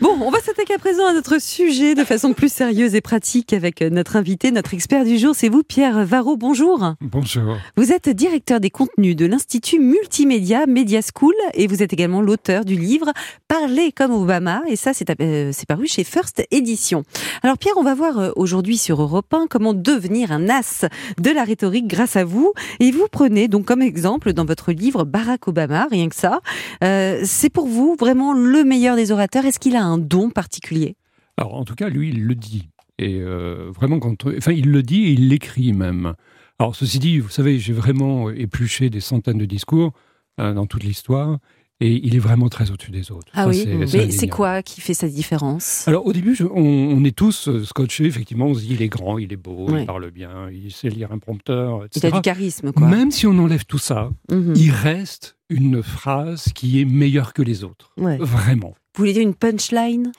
Bon, on va s'attaquer à présent à notre sujet de façon plus sérieuse et pratique avec notre invité, notre expert du jour. C'est vous, Pierre Varro. Bonjour. Bonjour. Vous êtes directeur des contenus de l'Institut Multimédia Media School et vous êtes également l'auteur du livre Parler comme Obama. Et ça, c'est euh, paru chez First Edition. Alors, Pierre, on va voir euh, aujourd'hui sur Europe 1 comment devenir un as de la rhétorique grâce à vous. Et vous prenez donc comme exemple dans votre livre Barack Obama, rien que ça. Euh, c'est pour vous vraiment le meilleur des orateurs. Est-ce qu'il a un don particulier Alors, en tout cas, lui, il le dit. Et euh, vraiment, quand, enfin, il le dit et il l'écrit même. Alors, ceci dit, vous savez, j'ai vraiment épluché des centaines de discours euh, dans toute l'histoire. Et il est vraiment très au-dessus des autres. Ah oui, mais c'est quoi qui fait sa différence? Alors au début, on, est tous euh, scotchés, effectivement, on se dit il est grand, il est beau, il parle bien, il sait lire un prompteur, etc. Il a du charisme, quoi. Même si on enlève tout ça, mhm. il reste une phrase qui est meilleure que les autres. Vraiment. Vous voulez dire une punchline?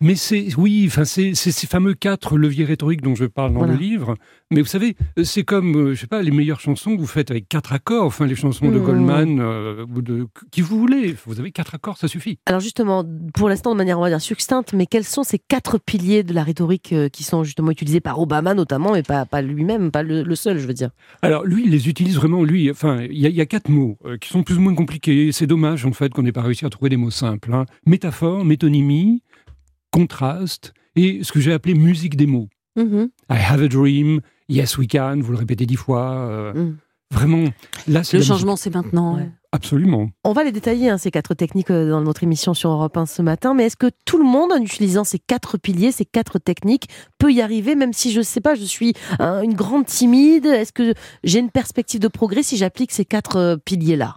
Mais c'est oui, enfin c'est ces fameux quatre leviers rhétoriques dont je parle dans le livre. Mais vous savez, c'est comme euh, je sais pas les meilleures chansons que vous faites avec quatre accords. Enfin les chansons de mmh. Goldman euh, ou de qui vous voulez. Vous avez quatre accords, ça suffit. Alors justement, pour l'instant de manière on va dire succincte, mais quels sont ces quatre piliers de la rhétorique euh, qui sont justement utilisés par Obama notamment, mais pas pas lui-même, pas le, seul, je veux dire? Alors lui, il les utilise vraiment. Lui, enfin il y, a quatre mots qui sont plus ou moins compliqués. C'est dommage en fait qu'on n'ait pas réussi à trouver des mots simples. Hein. Métaphore, métonymie contraste et ce que j'ai appelé musique des mots. Mm-hmm. I have a dream, yes we can, vous le répétez dix fois. Euh, mm. Vraiment, là, Le changement, c'est maintenant. Absolument. On va les détailler, hein, ces quatre techniques, euh, dans notre émission sur Europe 1 ce matin. Mais est-ce que tout le monde, en utilisant ces quatre piliers, ces quatre techniques, peut y arriver, même si je ne sais pas, je suis une grande timide? Est-ce que j'ai une perspective de progrès si j'applique ces quatre euh, piliers-là?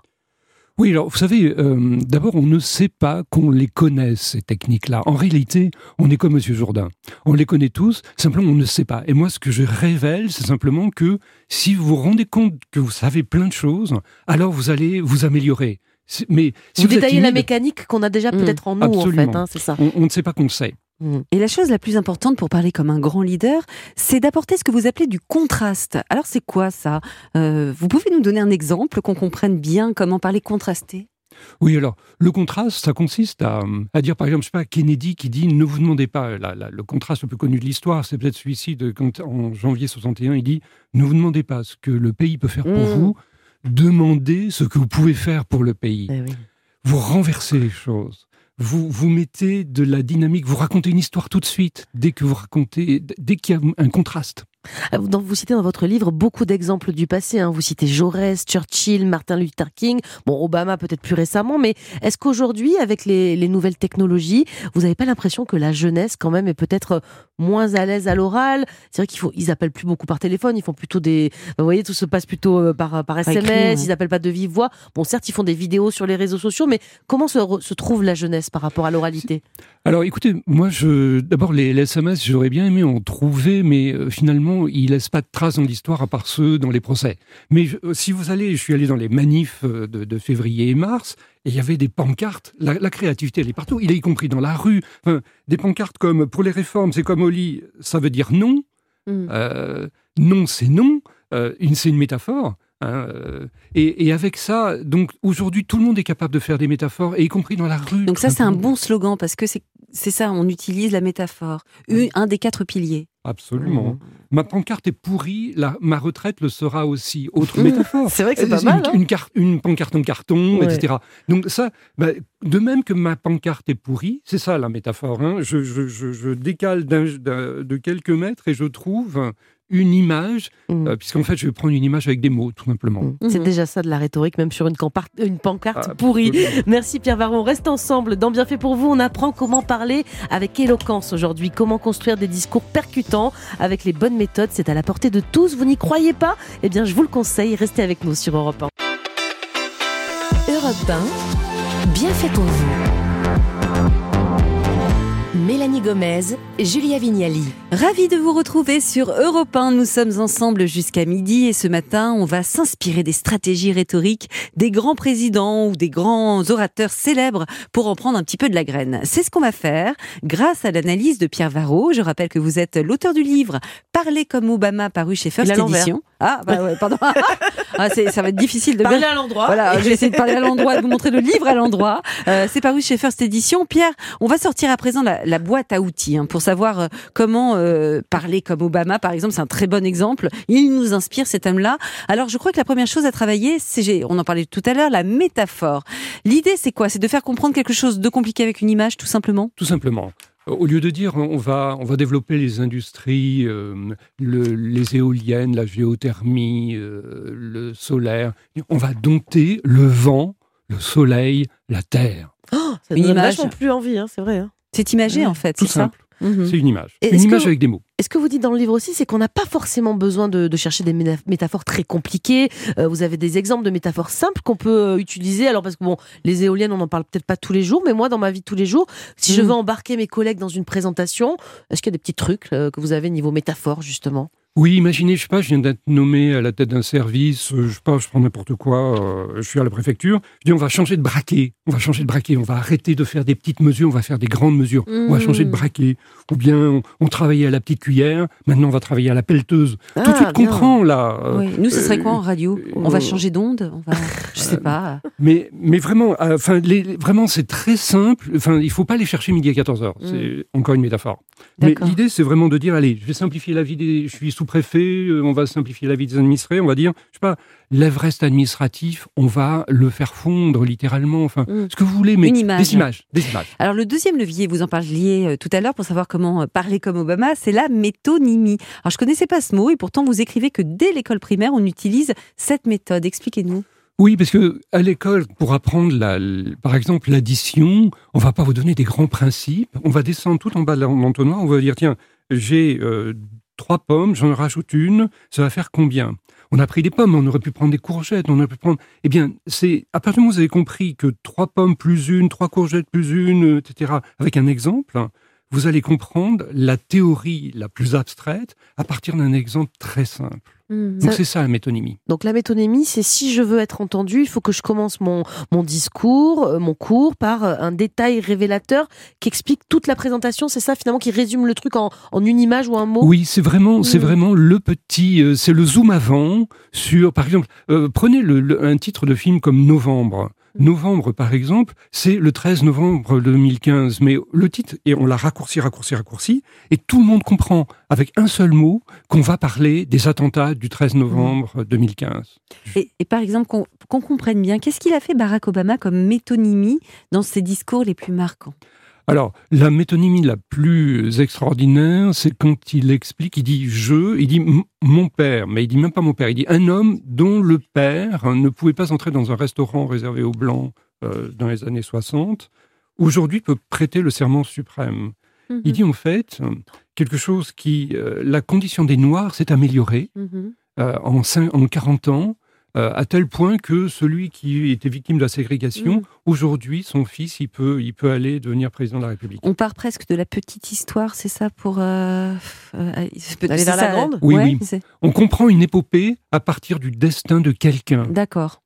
Oui, alors vous savez, euh, d'abord on ne sait pas qu'on les connaisse, ces techniques-là. En réalité, on est comme Monsieur Jourdain. On les connaît tous, simplement on ne sait pas. Et moi, ce que je révèle, c'est simplement que si vous vous rendez compte que vous savez plein de choses, alors vous allez vous améliorer. Mais si vous, détaillez la mécanique qu'on a déjà peut-être en nous, en fait, hein, c'est ça. on ne sait pas qu'on sait. Mm. Et la chose la plus importante pour parler comme un grand leader, c'est d'apporter ce que vous appelez du contraste. Alors c'est quoi ça? Euh, Vous pouvez nous donner un exemple qu'on comprenne bien comment parler contrasté? Oui, alors, le contraste, ça consiste à, dire, par exemple, je sais pas, Kennedy qui dit ne vous demandez pas, le contraste le plus connu de l'histoire, c'est peut-être celui-ci de quand, en janvier 61, il dit ne vous demandez pas ce que le pays peut faire pour mm. vous, demandez ce que vous pouvez faire pour le pays. Eh vous renversez les choses vous, vous mettez de la dynamique, vous racontez une histoire tout de suite, dès que vous racontez, dès qu'il y a un contraste. Ah, vous citez dans votre livre beaucoup d'exemples du passé. Hein. Vous citez Jaurès, Churchill, Martin Luther King, bon Obama peut-être plus récemment, mais est-ce qu'aujourd'hui, avec les, nouvelles technologies, vous n'avez pas l'impression que la jeunesse quand même est peut-être moins à l'aise à l'oral? C'est vrai qu'ils faut, ils appellent plus beaucoup par téléphone, ils font plutôt des, vous voyez, tout se passe plutôt euh, par, par SMS, ils appellent pas de vive voix. Bon, certes, ils font des vidéos sur les réseaux sociaux, mais comment se, se trouve la jeunesse par rapport à l'oralité? Alors, écoutez, moi, je, d'abord les, les SMS, j'aurais bien aimé en trouver, mais euh, finalement il il laisse pas de traces dans l'histoire à part ceux dans les procès. Mais euh, si vous allez, je suis allé dans les manifs euh, de, février et mars, et il y avait des pancartes. La, créativité, elle est partout. Il est y compris dans la rue. des pancartes comme pour les réformes, c'est comme Oli, ça veut dire non. Mm. Euh, non, c'est non. c'est une métaphore. Hein, et, et, avec ça, donc aujourd'hui, tout le monde est capable de faire des métaphores, et y compris dans la rue. Donc ça, c'est un bon slogan parce que c'est c'est ça, on utilise la métaphore. Un des quatre piliers. Absolument. Mmh. Ma pancarte est pourrie, ma retraite le sera aussi. Autre métaphore. c'est vrai que c'est pas mal. Une, hein. une, pancarte en carton, etc. Donc ça, bah, de même que ma pancarte est pourrie, c'est ça la métaphore. Hein. Je, décale de quelques mètres et je trouve une image, mm. euh, puisqu'en fait, je vais prendre une image avec des mots, tout simplement. Mm. C'est déjà ça de la rhétorique, même sur une, une pancarte pourrie. Merci Pierre Varon. reste ensemble. Dans Bien fait pour vous, on apprend comment parler avec éloquence aujourd'hui, comment construire des discours percutants avec les bonnes méthodes. C'est à la portée de tous. Vous n'y croyez pas? Eh bien, je vous le conseille. Restez avec nous sur Europe 1. Europe 1, bien fait pour vous. Mélanie Gomez, Julia Vignali. Ravi de vous retrouver sur Europe 1. Nous sommes ensemble jusqu'à midi et ce matin, on va s'inspirer des stratégies rhétoriques des grands présidents ou des grands orateurs célèbres pour en prendre un petit peu de la graine. C'est ce qu'on va faire grâce à l'analyse de Pierre Varro. Je rappelle que vous êtes l'auteur du livre Parler comme Obama paru chez First Edition. Ah, bah ouais, pardon. Ah, ça va être difficile de parler à l'endroit. Voilà, je vais essayer de parler à l'endroit, de vous montrer le livre à l'endroit. Euh, c'est paru chez First Edition. Pierre, on va sortir à présent la, boîte à outils hein, pour savoir euh, comment euh, parler comme Obama, par exemple. C'est un très bon exemple. Il nous inspire cet homme-là. Alors, je crois que la première chose à travailler, c'est, on en parlait tout à l'heure, la métaphore. L'idée, c'est quoi? C'est de faire comprendre quelque chose de compliqué avec une image, tout simplement? Tout simplement. Au lieu de dire on va, on va développer les industries, euh, les éoliennes, la géothermie, euh, le solaire, on va dompter le vent, le soleil, la terre. Oh, ça donne vachement plus envie, hein, c'est vrai. Hein. C'est imagé en fait, c'est ça Mhm. C'est une image. une image avec des mots. Est-ce que vous dites dans le livre aussi, c'est qu'on n'a pas forcément besoin de, chercher des métaphores très compliquées. Euh, vous avez des exemples de métaphores simples qu'on peut euh, utiliser. Alors parce que bon, les éoliennes, on n'en parle peut-être pas tous les jours, mais moi, dans ma vie de tous les jours, si je mhm. veux embarquer mes collègues dans une présentation, est-ce qu'il y a des petits trucs euh, que vous avez niveau métaphore justement? Oui, imaginez, je sais pas, je viens d'être nommé à la tête d'un service, euh, je sais pas, je prends n'importe quoi, euh, je suis à la préfecture, je dis on va changer de braquet, on va changer de braquet, on va arrêter de faire des petites mesures, on va faire des grandes mesures, on va changer de mmh. braquet, ou bien on, travaillait à la petite cuillère, maintenant on va travailler à la pelleteuse. Tout de suite ah, comprend là. Euh, oui. Nous, ce serait quoi en radio? On va changer d'onde on va... Sais pas. Mais, mais vraiment, enfin, vraiment c'est très simple, enfin, il faut pas aller chercher midi à 14h, c'est mmh. encore une métaphore. Mais l'idée c'est vraiment de dire, allez, je vais simplifier la vie, des, je suis sous préfet, euh, on va simplifier la vie des administrés, on va dire, je sais pas, l'Everest administratif, on va le faire fondre littéralement, enfin, mm. ce que vous voulez, mais des images, des images. Alors le deuxième levier, vous en parliez euh, tout à l'heure pour savoir comment euh, parler comme Obama, c'est la métonymie. Alors je connaissais pas ce mot et pourtant vous écrivez que dès l'école primaire, on utilise cette méthode. Expliquez-nous. Oui, parce que à l'école, pour apprendre, par exemple, l'addition, on va pas vous donner des grands principes. On va descendre tout en bas de l'entonnoir. On va dire tiens, j'ai trois pommes, j'en rajoute une, ça va faire combien? On a pris des pommes, on aurait pu prendre des courgettes, on aurait pu prendre. Eh bien, c'est à partir du moment où vous avez compris que trois pommes plus une, trois courgettes plus une, etc., avec un exemple, vous allez comprendre la théorie la plus abstraite à partir d'un exemple très simple. Mmh. Donc c'est ça la métonymie. Donc la métonymie, c'est si je veux être entendu, il faut que je commence mon, mon discours, euh, mon cours par euh, un détail révélateur qui explique toute la présentation. C'est ça finalement qui résume le truc en, en une image ou un mot? Oui, c'est vraiment, c'est mmh. vraiment le petit, euh, c'est le zoom avant sur, par exemple, prenez le, un titre de film comme Novembre. Novembre, par exemple, c'est le 13 novembre 2015, mais le titre, et on l'a raccourci, raccourci, raccourci, et tout le monde comprend avec un seul mot qu'on va parler des attentats du 13 novembre 2015. Et, par exemple, qu'on comprenne bien, qu'est-ce qu'il a fait Barack Obama comme métonymie dans ses discours les plus marquants? Alors, la métonymie la plus extraordinaire, c'est quand il explique, il dit je, il dit mon père, mais il dit même pas mon père, il dit un homme dont le père ne pouvait pas entrer dans un restaurant réservé aux blancs euh, dans les années 60, aujourd'hui peut prêter le serment suprême. Il mhm. dit en fait quelque chose qui, euh, la condition des Noirs s'est améliorée mhm. euh, en, en 40 ans, euh, à tel point que celui qui était victime de la ségrégation, mm. aujourd'hui, son fils, il peut, il peut aller devenir président de la République. On part presque de la petite histoire, c'est ça pour euh, euh aller vers la grande? Oui, oui. On comprend une épopée à partir du destin de quelqu'un. D'accord.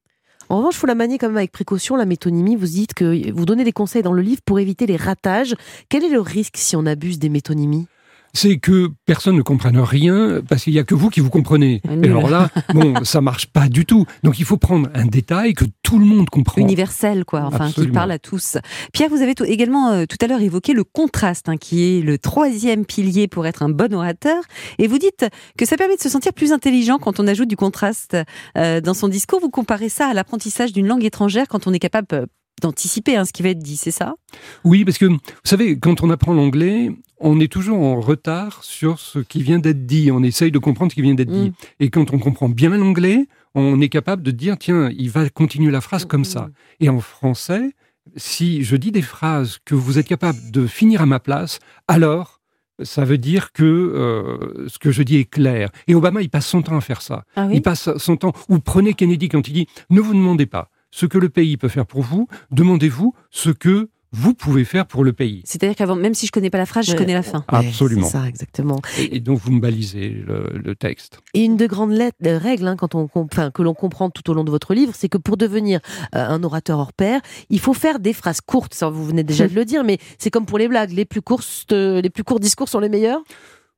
En revanche, il faut la manier quand même avec précaution, la métonymie. Vous dites que vous donnez des conseils dans le livre pour éviter les ratages. Quel est le risque si on abuse des métonymies? C'est que personne ne comprenne rien parce qu'il y a que vous qui vous comprenez. Et alors là, bon, ça marche pas du tout. Donc il faut prendre un détail que tout le monde comprend. Universel, quoi. Enfin, qui parle à tous. Pierre, vous avez également euh, tout à l'heure évoqué le contraste, hein, qui est le troisième pilier pour être un bon orateur. Et vous dites que ça permet de se sentir plus intelligent quand on ajoute du contraste euh, dans son discours. Vous comparez ça à l'apprentissage d'une langue étrangère quand on est capable euh, d'anticiper hein, ce qui va être dit, c'est ça? Oui, parce que vous savez, quand on apprend l'anglais, on est toujours en retard sur ce qui vient d'être dit. On essaye de comprendre ce qui vient d'être dit. Mm. Et quand on comprend bien l'anglais, on est capable de dire, tiens, il va continuer la phrase comme ça. Et en français, si je dis des phrases que vous êtes capable de finir à ma place, alors ça veut dire que euh, ce que je dis est clair. Et Obama, il passe son temps à faire ça. Ah il passe son temps. Ou prenez Kennedy quand il dit ne vous demandez pas ce que le pays peut faire pour vous, demandez-vous ce que vous pouvez faire pour le pays. C'est-à-dire qu'avant, même si je connais pas la phrase, je connais la fin. Absolument. C'est ça, exactement. Et, donc vous me balisez le, texte. Et une de grandes lettres, règles hein, quand on, enfin, que l'on comprend tout au long de votre livre, c'est que pour devenir euh, un orateur hors pair, il faut faire des phrases courtes. Ça, vous venez déjà de le dire, mais c'est comme pour les blagues. Les plus, courtes, les plus courts discours sont les meilleurs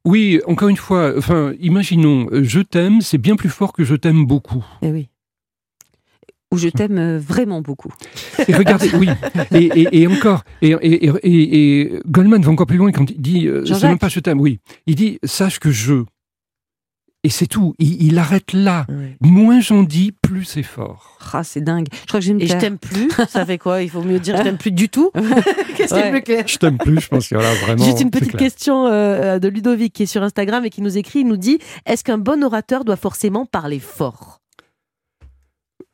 Oui, encore une fois, enfin, imaginons, je t'aime, c'est bien plus fort que je t'aime beaucoup. Eh oui. Ou je t'aime euh, vraiment beaucoup. Et regardez, oui, et, et, et encore, et, et, Goldman va encore plus loin quand il dit, euh, c'est même pas je t'aime, oui, il dit, sache que je, et c'est tout. Il, arrête là. Moins j'en dis, plus c'est fort. Ah, c'est dingue. Je crois que j'aime Et je t'aime plus, ça fait quoi? Il faut mieux dire je t'aime plus du tout? Qu'est-ce qui est plus clair Je t'aime plus, je pense qu'il y a vraiment. Juste une petite question euh, de Ludovic qui est sur Instagram et qui nous écrit, il nous dit Est-ce qu'un bon orateur doit forcément parler fort?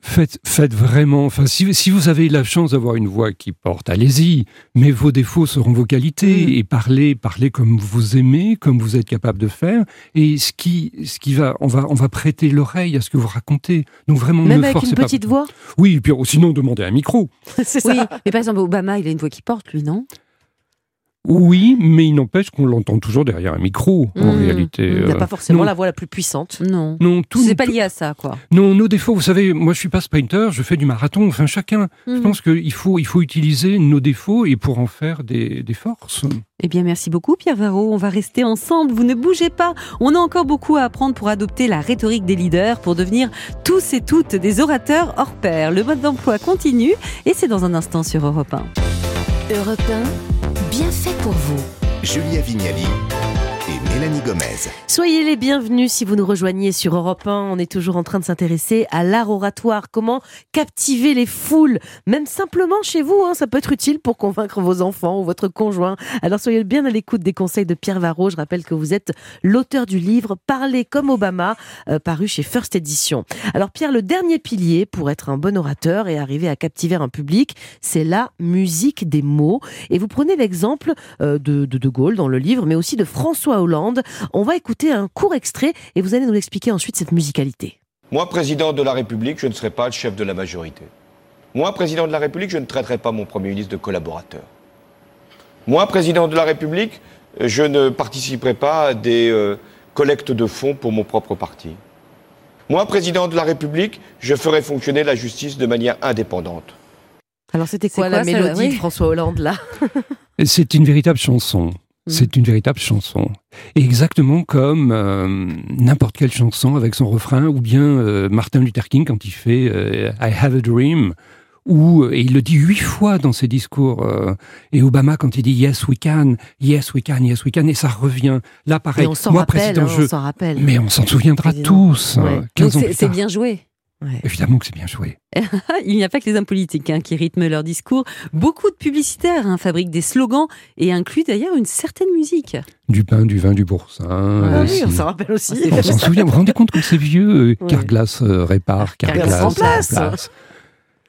Faites, faites vraiment, enfin, si, si vous avez la chance d'avoir une voix qui porte, allez-y, mais vos défauts seront vos qualités, mm. et parlez, parlez comme vous aimez, comme vous êtes capable de faire, et ce qui, ce qui va, on va, on va prêter l'oreille à ce que vous racontez. Donc vraiment, Même avec une petite voix Oui, et puis sinon, demandez un micro. C'est ça. Oui, mais par exemple, Obama, il a une voix qui porte, lui, non? Oui, mais il n'empêche qu'on l'entend toujours derrière un micro, en mmh. réalité. Il n'a pas euh, forcément la voix la plus puissante. Non. Non, tout. C'est pas lié à ça, quoi. Non, nos défauts, vous savez, moi je suis pas sprinter, je fais du marathon. Enfin, chacun. Je mmh. pense qu'il faut, il faut utiliser nos défauts et pour en faire des, des forces. Eh bien, merci beaucoup, Pierre Varro. On va rester ensemble. Vous ne bougez pas. On a encore beaucoup à apprendre pour adopter la rhétorique des leaders, pour devenir tous et toutes des orateurs hors pair. Le mode d'emploi continue et c'est dans un instant sur Europe 1. Europe 1 bien fait pour vous. Julia Vignali Soyez les bienvenus si vous nous rejoignez sur Europe 1. On est toujours en train de s'intéresser à l'art oratoire. Comment captiver les foules, même simplement chez vous. Hein, ça peut être utile pour convaincre vos enfants ou votre conjoint. Alors soyez bien à l'écoute des conseils de Pierre Varro. Je rappelle que vous êtes l'auteur du livre Parler comme Obama, euh, paru chez First Edition. Alors Pierre, le dernier pilier pour être un bon orateur et arriver à captiver un public, c'est la musique des mots. Et vous prenez l'exemple euh, de, de Gaulle dans le livre, mais aussi de François Hollande on va écouter un court extrait et vous allez nous expliquer ensuite cette musicalité. Moi, président de la République, je ne serai pas le chef de la majorité. Moi, président de la République, je ne traiterai pas mon Premier ministre de collaborateur. Moi, président de la République, je ne participerai pas à des euh, collectes de fonds pour mon propre parti. Moi, président de la République, je ferai fonctionner la justice de manière indépendante. Alors c'était quoi, la mélodie de François Hollande là? C'est une véritable chanson. Mm. C'est une véritable chanson. exactement comme euh, n'importe quelle chanson avec son refrain, ou bien euh, Martin Luther King quand il fait euh, I Have a Dream, ou et il le dit huit fois dans ses discours, et Obama quand il dit Yes we can, Yes we can, Yes we can, et ça revient. Là pareil, on moi rappelle, hein, on rappelle. mais on s'en souviendra tous. c'est bien joué. Évidemment que c'est bien joué. Il n'y a pas que les hommes politiques hein, qui rythment leur discours. Beaucoup de publicitaires hein, fabriquent des slogans et incluent d'ailleurs une certaine musique. Du pain, du vin, du boursin. Ah oui, on s'en rappelle aussi. On s'en souvient. Vous vous rendez compte que c'est vieux euh, Carglass euh, répare, Carglass, remplace.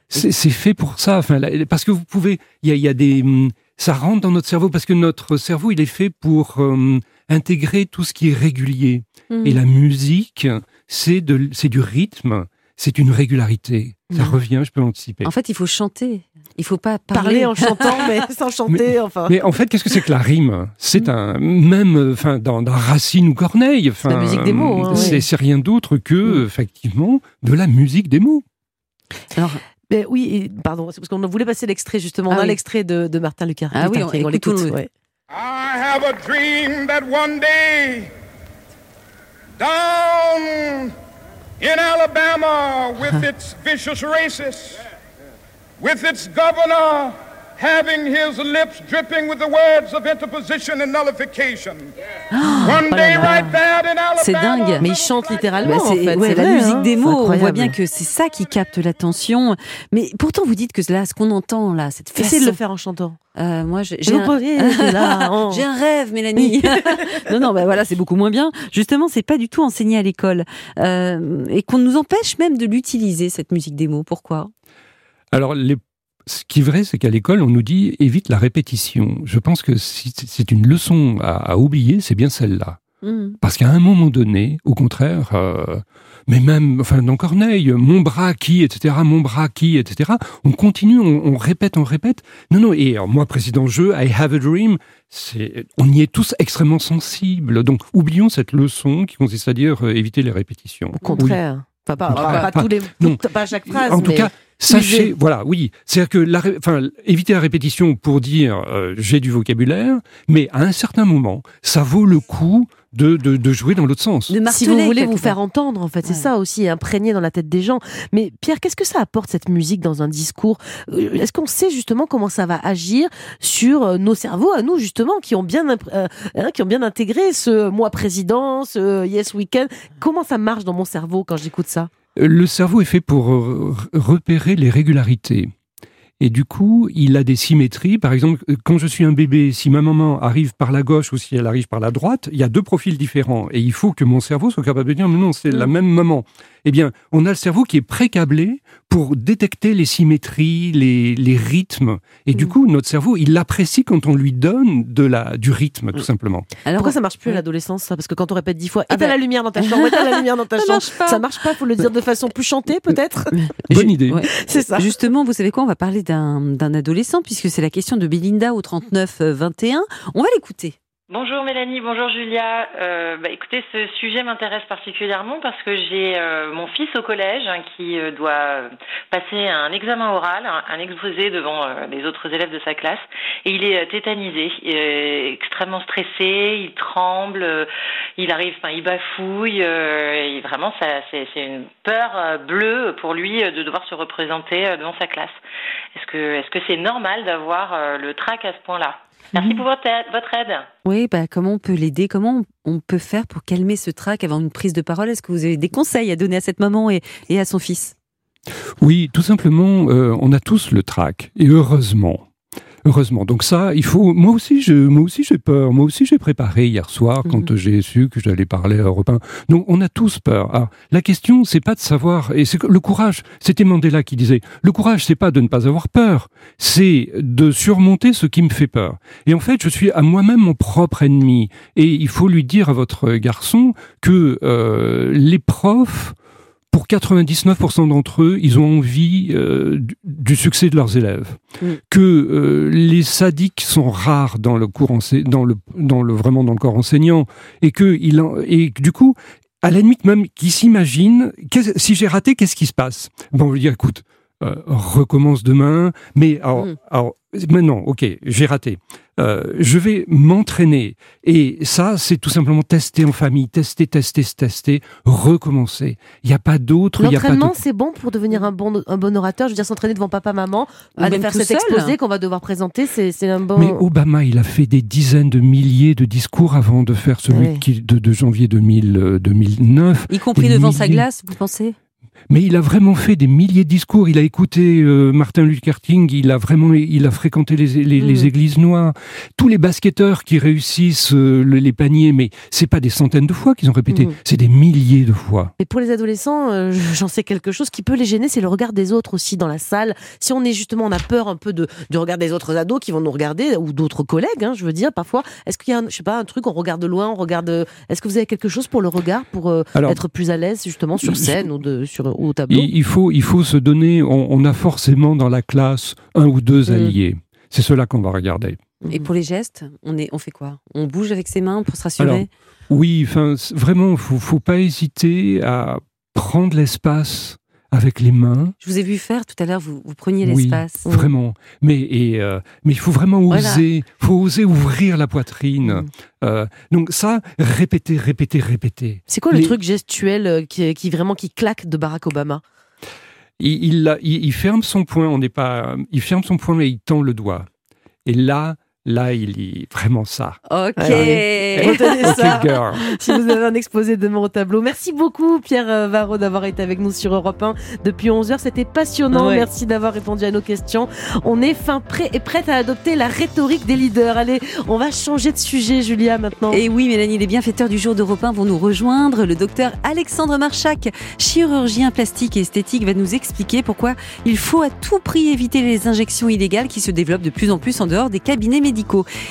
C'est fait pour ça. Enfin, parce que vous pouvez. Il y a, des. Hum, ça rentre dans notre cerveau parce que notre cerveau, il est fait pour hum, intégrer tout ce qui est régulier. Mmh. Et la musique, c'est du rythme c'est une régularité. Ça revient, je peux anticiper. En fait, il faut chanter. Il faut pas parler, en chantant, mais sans chanter. Mais, enfin. mais en fait, qu'est-ce que c'est que la rime? C'est un même, enfin, dans, dans, Racine ou Corneille. Enfin, la musique des mots. Hein, c'est rien d'autre que effectivement de la musique des mots. Alors. Mais oui, pardon, parce qu'on voulait passer l'extrait justement, ah l'extrait de, de, Martin Luther Ah oui, on, l'écoute. I have a dream that one day down in Alabama with its vicious racists, with its governor having his lips dripping with the words of interposition and nullification. One oh day right there in Alabama. C'est dingue. Mais il chante littéralement. Bah, c'est ouais, la musique hein. des mots. On voit bien que c'est ça qui capte l'attention. Mais pourtant, vous dites que là, ce qu'on entend là, cette façon. Essayez de le faire en chantant. Euh, moi, j'ai un... un... rêve, Mélanie. non, non, bah voilà, c'est beaucoup moins bien. Justement, c'est pas du tout enseigné à l'école euh, et qu'on nous empêche même de l'utiliser cette musique des mots. Pourquoi? Alors, les ce qui est vrai, c'est qu'à l'école, on nous dit évite la répétition. Je pense que si c'est une leçon à, oublier, c'est bien celle-là. Mmh. Parce qu'à un moment donné, au contraire, euh, mais même, enfin, dans Corneille, mon bras qui, etc., mon bras qui, etc., on continue, on, répète, on répète. Non, non, et moi, président jeu, I have a dream, on y est tous extrêmement sensibles. Donc, oublions cette leçon qui consiste à dire euh, éviter les répétitions. Au contraire. Enfin, pas, pas, tous les, pas chaque phrase. En tout cas, Sachez, voilà, oui, c'est-à-dire que, la, enfin, éviter la répétition pour dire euh, j'ai du vocabulaire, mais à un certain moment, ça vaut le coup de, de, de jouer dans l'autre sens. De Si vous voulez vous faire entendre, en fait, c'est Ouais. ça aussi, imprégné dans la tête des gens. Mais Pierre, qu'est-ce que ça apporte cette musique dans un discours? Euh, Est-ce qu'on sait justement comment ça va agir sur euh, nos cerveaux à nous justement qui ont bien euh, hein, qui ont bien intégré ce moi président, ce yes weekend Comment ça marche dans mon cerveau quand j'écoute ça? Le cerveau est fait pour repérer les régularités. Et du coup, il a des symétries. Par exemple, quand je suis un bébé, si ma maman arrive par la gauche ou si elle arrive par la droite, il y a deux profils différents. Et il faut que mon cerveau soit capable de dire, mais non, c'est la même maman. Eh bien, on a le cerveau qui est pré-câblé pour détecter les symétries, les, les rythmes. Et du Mm. coup, notre cerveau, il apprécie quand on lui donne de la, du rythme, tout simplement. Alors, Pourquoi ça marche plus à ouais. l'adolescence ça? Parce que quand on répète dix fois, Ah éteins bah. la lumière dans ta chambre, éteins la lumière dans ta Ça chambre, marche pas. ça marche pas. Faut le dire de façon plus chantée, peut-être. Bonne idée. Ouais. C'est ça. Justement, vous savez quoi? On va parler d'un d'un adolescent, puisque c'est la question de Belinda au 39-21. On va l'écouter. Bonjour Mélanie, bonjour Julia. Euh, bah, écoutez, ce sujet m'intéresse particulièrement parce que j'ai euh, mon fils au collège hein, qui euh, doit passer un examen oral, un, exposé devant euh, les autres élèves de sa classe, et il est tétanisé, extrêmement stressé, il tremble, il arrive, enfin, il bafouille, et vraiment, ça, c'est, une peur bleue pour lui de devoir se représenter devant sa classe. Est-ce que, est-ce que c'est normal d'avoir le trac à ce point-là? Merci pour votre aide. Votre aide. Oui, bah, comment on peut l'aider? Comment on peut faire pour calmer ce trac avant une prise de parole? Est-ce que vous avez des conseils à donner à cette maman et, et à son fils? Oui, tout simplement, euh, on a tous le trac, et heureusement. Heureusement. Donc ça, il faut. Moi aussi, je, moi aussi, j'ai peur. Moi aussi, j'ai préparé hier soir quand Mhm. j'ai su que j'allais parler à Europe 1. Donc, on a tous peur. Alors, la question, c'est pas de savoir. Et c'est le courage. C'était Mandela qui disait. Le courage, c'est pas de ne pas avoir peur. C'est de surmonter ce qui me fait peur. Et en fait, je suis à moi-même mon propre ennemi. Et il faut lui dire à votre garçon que euh, les profs pour 99% d'entre eux, ils ont envie euh, du, succès de leurs élèves. Mm. Que euh, les sadiques sont rares dans le cours dans le dans le vraiment dans le corps enseignant et que il en- et du coup à la limite même qu'ils s'imaginent si j'ai raté qu'est-ce qui se passe? Bon, on lui dire écoute euh, recommence demain mais alors, Mm. alors maintenant ok j'ai raté Euh, je vais m'entraîner et ça c'est tout simplement tester en famille tester tester tester recommencer il n'y a pas d'autre il y a pas L'entraînement, c'est bon pour devenir un bon, un bon orateur. Je veux dire, s'entraîner devant papa, maman, Ou aller même faire cet seul. exposé qu'on va devoir présenter, c'est c'est un bon. Mais Obama, il a fait des dizaines de milliers de discours avant de faire celui qui- de, de janvier 2000, euh, 2009. Y compris devant sa glace, vous pensez? Mais il a vraiment fait des milliers de discours. Il a écouté euh, Martin Luther King. Il a vraiment, il a fréquenté les, les, les Mhm. églises noires. Tous les basketteurs qui réussissent euh, le- les paniers, mais c'est pas des centaines de fois qu'ils ont répété, Mhm. c'est des milliers de fois. Et pour les adolescents, euh, j'en sais quelque chose qui peut les gêner, c'est le regard des autres aussi dans la salle. Si on est justement, on a peur un peu de, du regard des autres ados qui vont nous regarder, ou d'autres collègues, hein, je veux dire, parfois. Est-ce qu'il y a, un, je sais pas, un truc, on regarde de loin, on regarde. Est-ce que vous avez quelque chose pour le regard, pour Alors- être plus à l'aise justement sur scène ou, de, sur, ou au tableau Il, il faut, il faut se donner. On, on a forcément dans la classe un ou deux Mhm. alliés. C'est cela qu'on va regarder. Et pour les gestes, on, est, on fait quoi? On bouge avec ses mains pour se rassurer? Alors, Oui, vraiment, faut, faut pas hésiter à prendre l'espace avec les mains. Je vous ai vu faire tout à l'heure, vous, vous preniez Oui, l'espace. Vraiment. Mais, et, euh, mais il faut vraiment Voilà. oser. faut oser ouvrir la poitrine. Mhm. Euh, donc ça, répéter, répéter, répéter. C'est quoi le truc gestuel euh, qui, qui vraiment qui claque de Barack Obama? Il, il, la- il- il ferme son poing, on n'est pas. Il ferme son poing et il tend le doigt. Et là, là, il est vraiment ça. Ok. Retenez ça. girl. si vous avez un exposé demain au tableau. Merci beaucoup Pierre euh, Varro d'avoir été avec nous sur Europe 1 depuis 11h. C'était passionnant. Ouais. Merci d'avoir répondu à nos questions. On est fin prêt et prête à adopter la rhétorique des leaders. Allez, on va changer de sujet Julia maintenant. Et oui, Mélanie, les bienfaiteurs du jour d'Europe 1 vont nous rejoindre. Le docteur Alexandre Marchak, chirurgien plastique et esthétique, va nous expliquer pourquoi il faut à tout prix éviter les injections illégales qui se développent de plus en plus en dehors des cabinets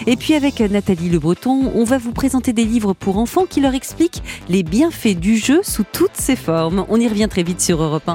Et puis avec Nathalie Le Breton, on va vous présenter des livres pour enfants qui leur expliquent les bienfaits du jeu sous toutes ses formes. On y revient très vite sur Europe 1.